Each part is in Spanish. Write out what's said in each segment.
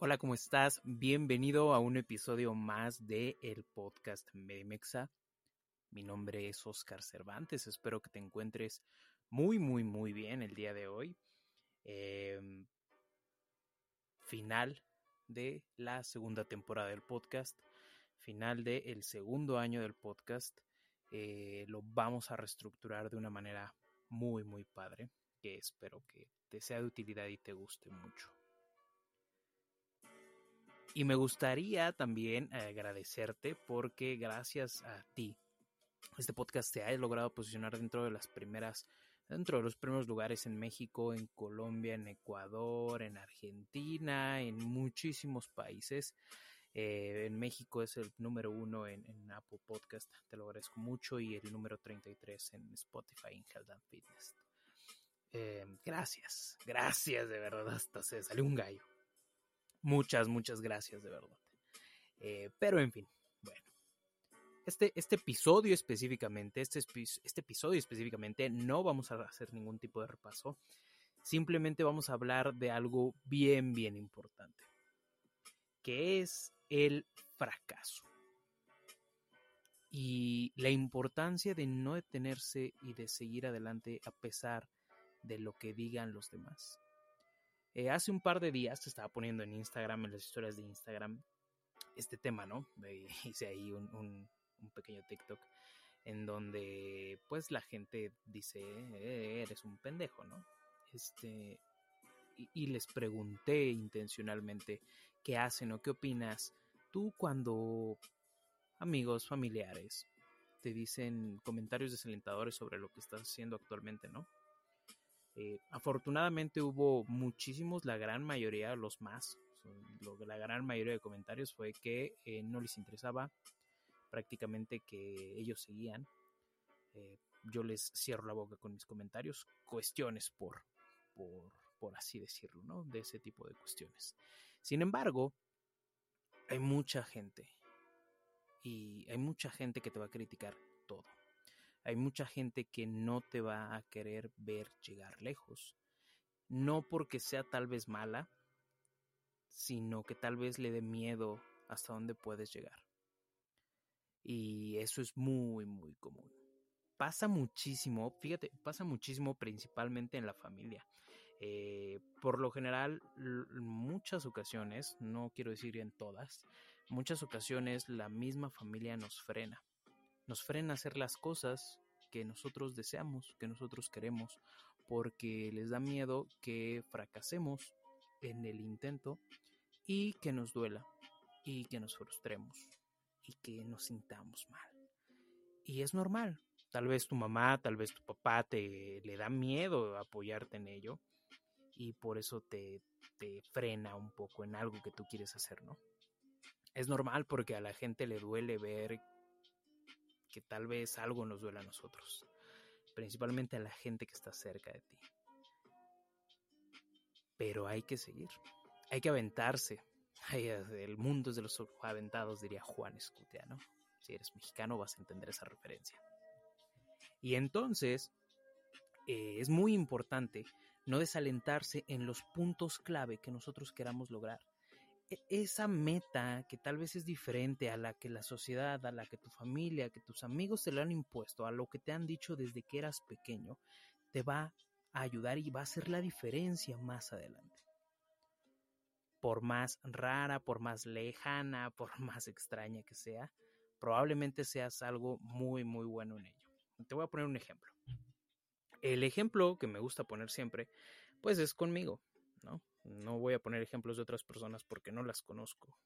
Hola, ¿cómo estás? Bienvenido a un episodio más de el podcast Medimexa. Mi nombre es Oscar Cervantes. Espero que te encuentres muy, muy, muy bien el día de hoy. Eh, final de la segunda temporada del podcast, final del el segundo año del podcast. Eh, lo vamos a reestructurar de una manera muy, muy padre, que espero que te sea de utilidad y te guste mucho. Y me gustaría también agradecerte porque gracias a ti, este podcast se ha logrado posicionar dentro de las primeras, dentro de los primeros lugares en México, en Colombia, en Ecuador, en Argentina, en muchísimos países. Eh, en México es el número uno en, en, Apple Podcast, te lo agradezco mucho, y el número 33 en Spotify en Health and Fitness. Eh, gracias, gracias de verdad, hasta se salió un gallo. Muchas, muchas gracias, de verdad. Eh, pero en fin, bueno. Este, este episodio específicamente, este, este episodio específicamente, no vamos a hacer ningún tipo de repaso. Simplemente vamos a hablar de algo bien, bien importante. Que es el fracaso. Y la importancia de no detenerse y de seguir adelante a pesar de lo que digan los demás. Eh, hace un par de días te estaba poniendo en Instagram, en las historias de Instagram, este tema, ¿no? Hice ahí un, un, un, pequeño TikTok en donde pues la gente dice, eh, eres un pendejo, ¿no? Este, y, les pregunté intencionalmente qué hacen o qué opinas tú cuando amigos, familiares te dicen comentarios desalentadores sobre lo que estás haciendo actualmente, ¿no? Eh, afortunadamente hubo muchísimos, la gran mayoría, los más, lo, la gran mayoría de comentarios fue que eh, no les interesaba prácticamente que ellos seguían. Eh, yo les cierro la boca con mis comentarios, cuestiones por, por, por así decirlo, ¿no? De ese tipo de cuestiones. Sin embargo, hay mucha gente y hay mucha gente que te va a criticar todo hay mucha gente que no te va a querer ver llegar lejos. No porque sea tal vez mala, sino que tal vez le dé miedo hasta dónde puedes llegar. Y eso es muy, muy común. Pasa muchísimo, fíjate, pasa muchísimo principalmente en la familia. Eh, por lo general, en muchas ocasiones, no quiero decir en todas, muchas ocasiones la misma familia nos frena nos frena hacer las cosas que nosotros deseamos, que nosotros queremos, porque les da miedo que fracasemos en el intento y que nos duela y que nos frustremos y que nos sintamos mal. Y es normal. Tal vez tu mamá, tal vez tu papá te le da miedo apoyarte en ello y por eso te, te frena un poco en algo que tú quieres hacer, ¿no? Es normal porque a la gente le duele ver que tal vez algo nos duele a nosotros, principalmente a la gente que está cerca de ti. Pero hay que seguir, hay que aventarse. El mundo es de los aventados, diría Juan Escutia, ¿no? Si eres mexicano vas a entender esa referencia. Y entonces eh, es muy importante no desalentarse en los puntos clave que nosotros queramos lograr. E, esa meta que tal vez es diferente a la que la sociedad, a la que tu familia, que tus amigos te lo han impuesto, a lo que te han dicho desde que eras pequeño, te va a ayudar y va a hacer la diferencia más adelante. Por más rara, por más lejana, por más extraña que sea, probablemente seas algo muy, muy bueno en ello. Te voy a poner un ejemplo. El ejemplo que me gusta poner siempre, pues es conmigo, ¿no? No voy a poner ejemplos de otras personas porque no las conozco.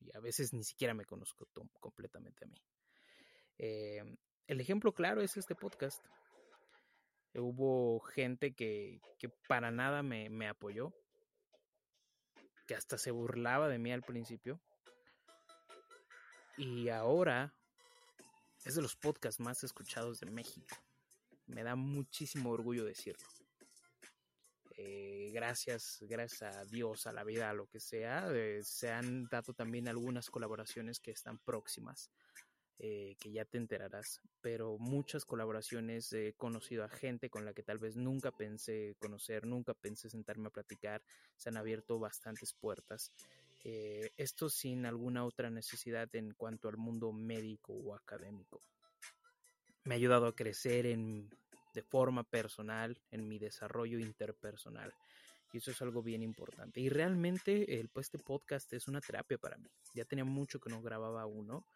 Y a veces ni siquiera me conozco completamente a mí. Eh, el ejemplo claro es este podcast. Hubo gente que, que para nada me, me apoyó, que hasta se burlaba de mí al principio. Y ahora es de los podcasts más escuchados de México me da muchísimo orgullo decirlo. Eh, gracias, gracias a Dios, a la vida, a lo que sea, eh, se han dado también algunas colaboraciones que están próximas, eh, que ya te enterarás, pero muchas colaboraciones he conocido a gente con la que tal vez nunca pensé conocer, nunca pensé sentarme a platicar, se han abierto bastantes puertas. esto sin alguna otra necesidad en cuanto al mundo médico o académico me ha ayudado a crecer en, de forma personal, en mi desarrollo interpersonal. Y eso es algo bien importante. Y realmente el, pues, este podcast es una terapia para mí. Ya tenía mucho que no grababa uno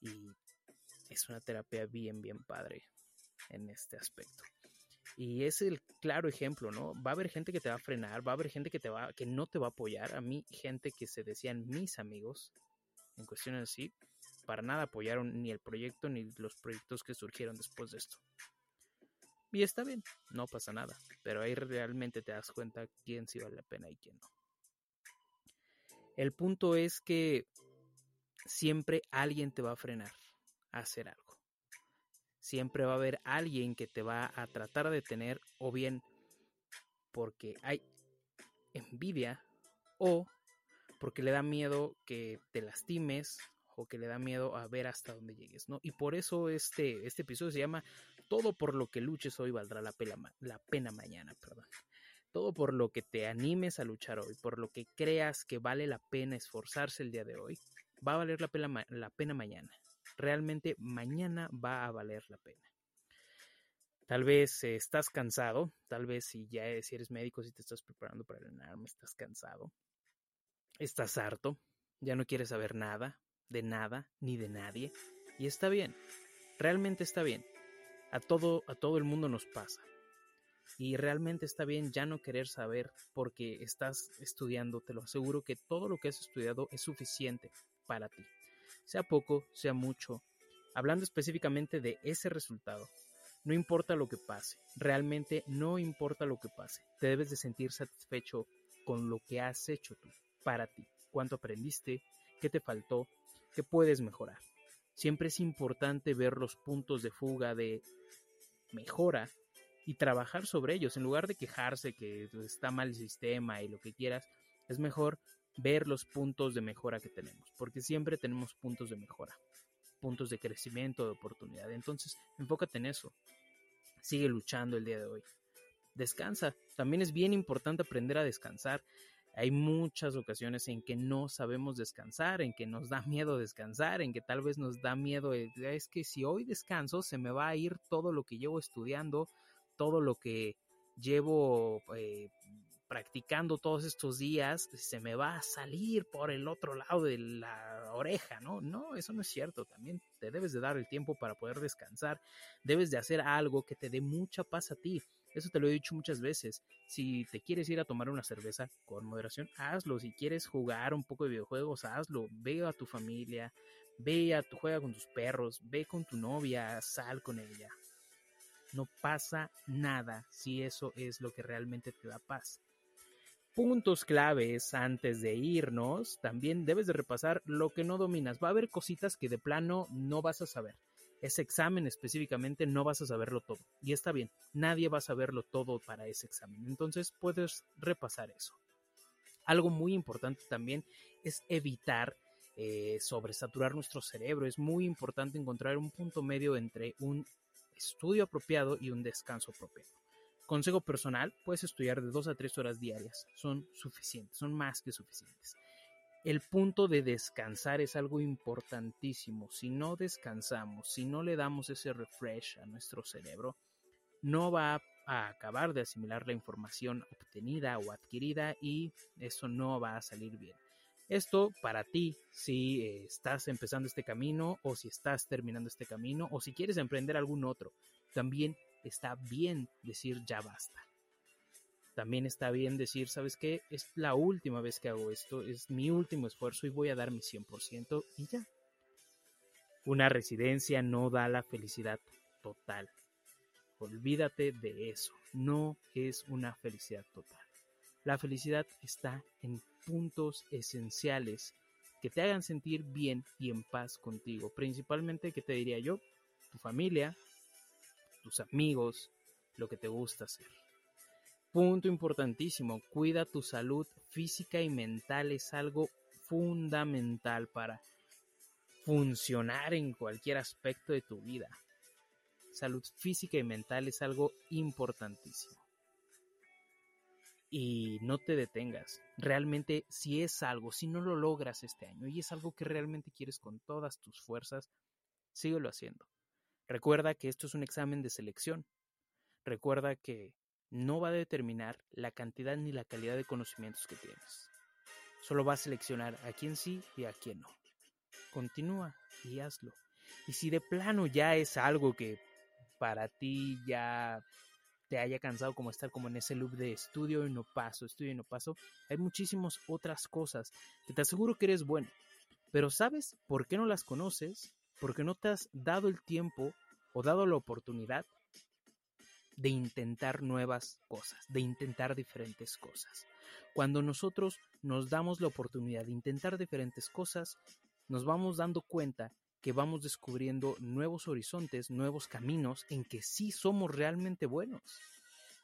y es una terapia bien, bien padre en este aspecto. Y es el claro ejemplo, ¿no? Va a haber gente que te va a frenar, va a haber gente que te va, que no te va a apoyar. A mí, gente que se decían mis amigos, en cuestiones así, para nada apoyaron ni el proyecto ni los proyectos que surgieron después de esto. Y está bien, no pasa nada, pero ahí realmente te das cuenta quién sí vale la pena y quién no. El punto es que siempre alguien te va a frenar a hacer algo. Siempre va a haber alguien que te va a tratar de detener o bien porque hay envidia o porque le da miedo que te lastimes o que le da miedo a ver hasta dónde llegues, ¿no? Y por eso este, este episodio se llama Todo por lo que luches hoy valdrá la pena, la pena mañana, perdón. Todo por lo que te animes a luchar hoy, por lo que creas que vale la pena esforzarse el día de hoy, va a valer la pena, la pena mañana. Realmente mañana va a valer la pena. Tal vez eh, estás cansado, tal vez si ya si eres médico, si te estás preparando para el arma, estás cansado, estás harto, ya no quieres saber nada, de nada ni de nadie. Y está bien, realmente está bien. A todo, a todo el mundo nos pasa. Y realmente está bien ya no querer saber porque estás estudiando. Te lo aseguro que todo lo que has estudiado es suficiente para ti. Sea poco, sea mucho. Hablando específicamente de ese resultado, no importa lo que pase, realmente no importa lo que pase, te debes de sentir satisfecho con lo que has hecho tú, para ti, cuánto aprendiste, qué te faltó, que puedes mejorar. Siempre es importante ver los puntos de fuga de mejora y trabajar sobre ellos. En lugar de quejarse que está mal el sistema y lo que quieras, es mejor ver los puntos de mejora que tenemos, porque siempre tenemos puntos de mejora, puntos de crecimiento, de oportunidad. Entonces, enfócate en eso. Sigue luchando el día de hoy. Descansa. También es bien importante aprender a descansar. Hay muchas ocasiones en que no sabemos descansar, en que nos da miedo descansar, en que tal vez nos da miedo, es que si hoy descanso se me va a ir todo lo que llevo estudiando, todo lo que llevo eh, practicando todos estos días, se me va a salir por el otro lado de la oreja, ¿no? No, eso no es cierto. También te debes de dar el tiempo para poder descansar. Debes de hacer algo que te dé mucha paz a ti. Eso te lo he dicho muchas veces. Si te quieres ir a tomar una cerveza con moderación, hazlo. Si quieres jugar un poco de videojuegos, hazlo. Ve a tu familia, ve a tu juega con tus perros, ve con tu novia, sal con ella. No pasa nada si eso es lo que realmente te da paz. puntos claves antes de irnos, también debes de repasar lo que no dominas. Va a haber cositas que de plano no vas a saber. Ese examen específicamente no vas a saberlo todo. Y está bien, nadie va a saberlo todo para ese examen. Entonces puedes repasar eso. Algo muy importante también es evitar eh, sobresaturar nuestro cerebro. Es muy importante encontrar un punto medio entre un estudio apropiado y un descanso apropiado. Consejo personal, puedes estudiar de dos a tres horas diarias. Son suficientes, son más que suficientes. El punto de descansar es algo importantísimo. Si no descansamos, si no le damos ese refresh a nuestro cerebro, no va a acabar de asimilar la información obtenida o adquirida y eso no va a salir bien. Esto para ti, si eh, estás empezando este camino o si estás terminando este camino o si quieres emprender algún otro. También está bien decir ya basta. También está bien decir, ¿sabes qué? Es la última vez que hago esto, es mi último esfuerzo y voy a dar mi 100% y ya. Una residencia no da la felicidad total. Olvídate de eso. No es una felicidad total. La felicidad está en puntos esenciales que te hagan sentir bien y en paz contigo. Principalmente, ¿qué te diría yo? Tu familia, tus amigos, lo que te gusta hacer. Punto importantísimo, cuida tu salud física y mental, es algo fundamental para funcionar en cualquier aspecto de tu vida. Salud física y mental es algo importantísimo. Y no te detengas. Realmente, si es algo, si no lo logras este año y es algo que realmente quieres con todas tus fuerzas, síguelo haciendo. Recuerda que esto es un examen de selección. Recuerda que no va a determinar la cantidad ni la calidad de conocimientos que tienes. Solo va a seleccionar a quién sí y a quién no. Continúa y hazlo. Y si de plano ya es algo que para ti ya te haya cansado como estar como en ese loop de estudio y no paso, estudio y no paso, hay muchísimas otras cosas que te aseguro que eres bueno. Pero ¿sabes por qué no las conoces? porque no te has dado el tiempo o dado la oportunidad de intentar nuevas cosas, de intentar diferentes cosas. Cuando nosotros nos damos la oportunidad de intentar diferentes cosas, nos vamos dando cuenta que vamos descubriendo nuevos horizontes, nuevos caminos en que sí somos realmente buenos.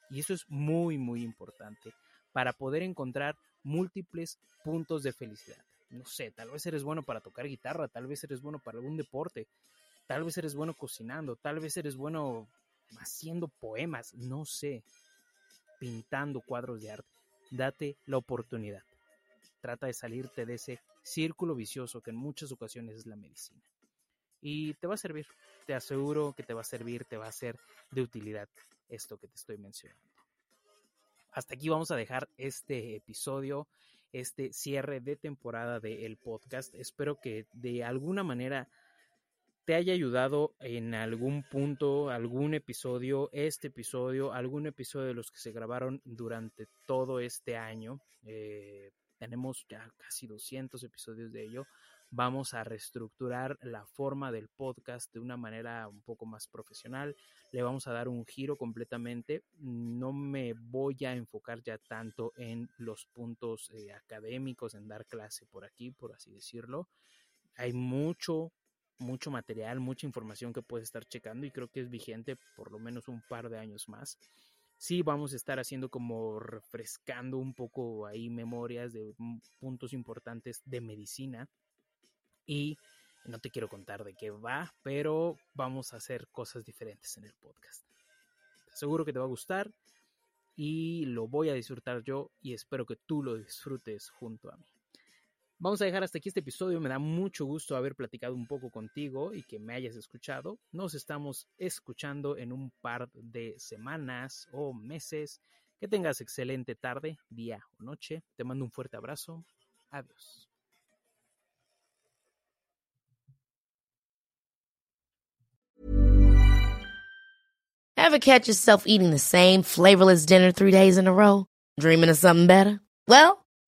Y eso es muy, muy importante para poder encontrar múltiples puntos de felicidad no sé, tal vez eres bueno para tocar guitarra, tal vez eres bueno para algún deporte, tal vez eres bueno cocinando, tal vez eres bueno haciendo poemas, no sé, pintando cuadros de arte. Date la oportunidad. Trata de salirte de ese círculo vicioso que en muchas ocasiones es la medicina. Y te va a servir, te aseguro que te va a servir, te va a ser de utilidad esto que te estoy mencionando. Hasta aquí vamos a dejar este episodio este cierre de temporada del podcast. Espero que de alguna manera te haya ayudado en algún punto, algún episodio, este episodio, algún episodio de los que se grabaron durante todo este año. Eh, tenemos ya casi 200 episodios de ello vamos a reestructurar la forma del podcast de una manera un poco más profesional, le vamos a dar un giro completamente, no me voy a enfocar ya tanto en los puntos eh, académicos, en dar clase por aquí, por así decirlo, hay mucho, mucho material, mucha información que puedes estar checando y creo que es vigente por lo menos un par de años más sí vamos a estar haciendo como refrescando un poco ahí memorias de puntos importantes de medicina y no te quiero contar de qué va, pero vamos a hacer cosas diferentes en el podcast. Te aseguro que te va a gustar y lo voy a disfrutar yo y espero que tú lo disfrutes junto a mí. Vamos a dejar hasta aquí este episodio. Me da mucho gusto haber platicado un poco contigo y que me hayas escuchado. Nos estamos escuchando en un par de semanas o meses. Que tengas excelente tarde, día o noche. Te mando un fuerte abrazo. Adiós. Ever catch yourself eating the same flavorless dinner three days in a row? Dreaming of something better? Well,